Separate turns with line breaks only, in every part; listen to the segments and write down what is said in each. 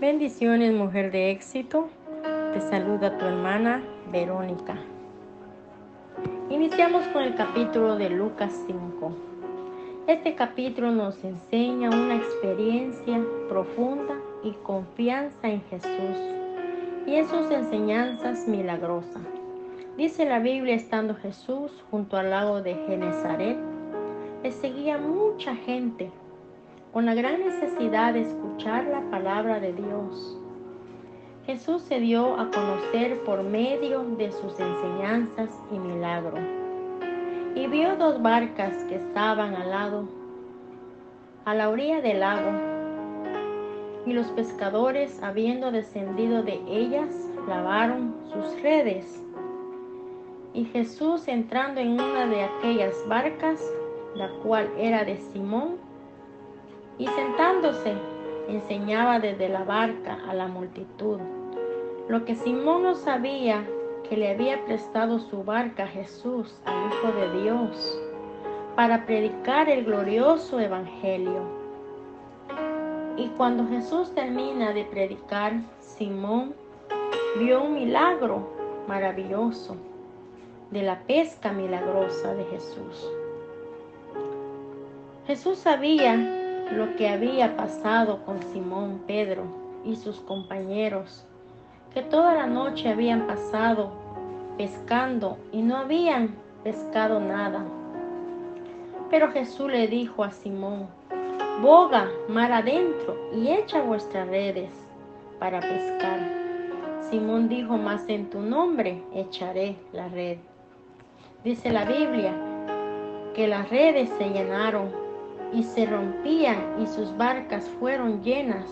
Bendiciones, mujer de éxito. Te saluda tu hermana Verónica. Iniciamos con el capítulo de Lucas 5. Este capítulo nos enseña una experiencia profunda y confianza en Jesús y en sus enseñanzas milagrosas. Dice la Biblia, estando Jesús junto al lago de Genezaret, le seguía mucha gente con la gran necesidad de escuchar la palabra de Dios. Jesús se dio a conocer por medio de sus enseñanzas y milagros. Y vio dos barcas que estaban al lado, a la orilla del lago. Y los pescadores, habiendo descendido de ellas, lavaron sus redes. Y Jesús, entrando en una de aquellas barcas, la cual era de Simón, y sentándose enseñaba desde la barca a la multitud. Lo que Simón no sabía que le había prestado su barca a Jesús, al Hijo de Dios, para predicar el glorioso Evangelio. Y cuando Jesús termina de predicar, Simón vio un milagro maravilloso de la pesca milagrosa de Jesús. Jesús sabía lo que había pasado con Simón Pedro y sus compañeros, que toda la noche habían pasado pescando y no habían pescado nada. Pero Jesús le dijo a Simón, boga mar adentro y echa vuestras redes para pescar. Simón dijo, más en tu nombre echaré la red. Dice la Biblia que las redes se llenaron y se rompían y sus barcas fueron llenas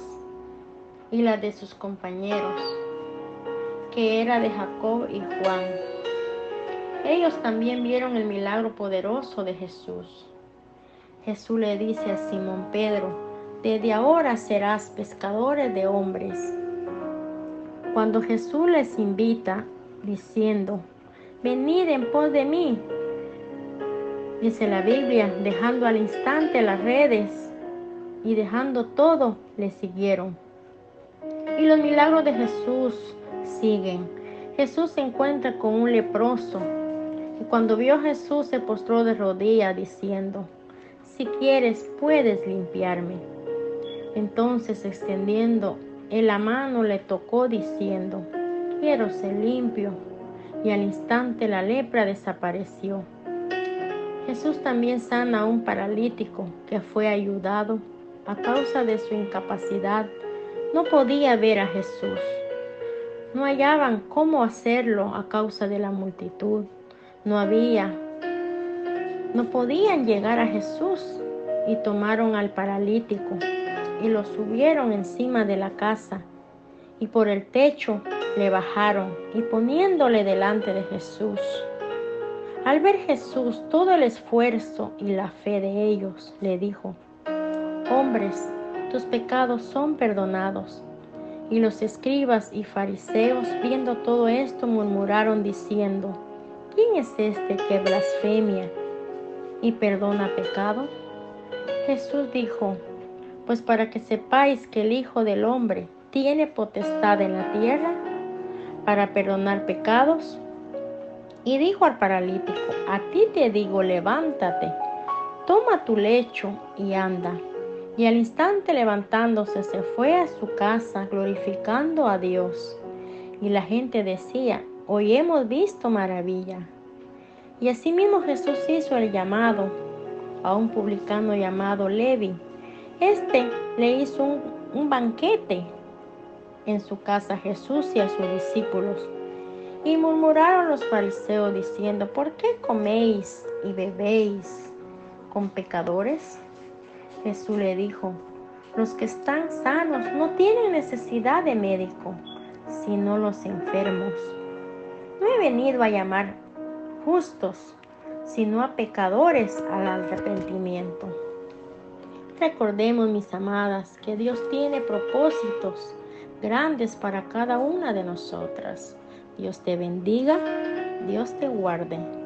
y las de sus compañeros, que era de Jacob y Juan. Ellos también vieron el milagro poderoso de Jesús. Jesús le dice a Simón Pedro, desde ahora serás pescadores de hombres. Cuando Jesús les invita diciendo, venid en pos de mí, Dice la Biblia, dejando al instante las redes y dejando todo, le siguieron. Y los milagros de Jesús siguen. Jesús se encuentra con un leproso y cuando vio a Jesús se postró de rodillas diciendo, si quieres puedes limpiarme. Entonces extendiendo en la mano le tocó diciendo, quiero ser limpio. Y al instante la lepra desapareció. Jesús también sana a un paralítico que fue ayudado a causa de su incapacidad. No podía ver a Jesús. No hallaban cómo hacerlo a causa de la multitud. No había. No podían llegar a Jesús y tomaron al paralítico y lo subieron encima de la casa y por el techo le bajaron y poniéndole delante de Jesús. Al ver Jesús todo el esfuerzo y la fe de ellos, le dijo, hombres, tus pecados son perdonados. Y los escribas y fariseos, viendo todo esto, murmuraron diciendo, ¿quién es este que blasfemia y perdona pecado? Jesús dijo, pues para que sepáis que el Hijo del Hombre tiene potestad en la tierra para perdonar pecados, y dijo al paralítico, a ti te digo, levántate, toma tu lecho y anda. Y al instante levantándose se fue a su casa glorificando a Dios. Y la gente decía, hoy hemos visto maravilla. Y asimismo Jesús hizo el llamado a un publicano llamado Levi. Este le hizo un, banquete en su casa a Jesús y a sus discípulos. Y murmuraron los fariseos diciendo, ¿por qué coméis y bebéis con pecadores? Jesús le dijo, los que están sanos no tienen necesidad de médico, sino los enfermos. No he venido a llamar justos, sino a pecadores al arrepentimiento. Recordemos, mis amadas, que Dios tiene propósitos grandes para cada una de nosotras. Dios te bendiga, Dios te guarde.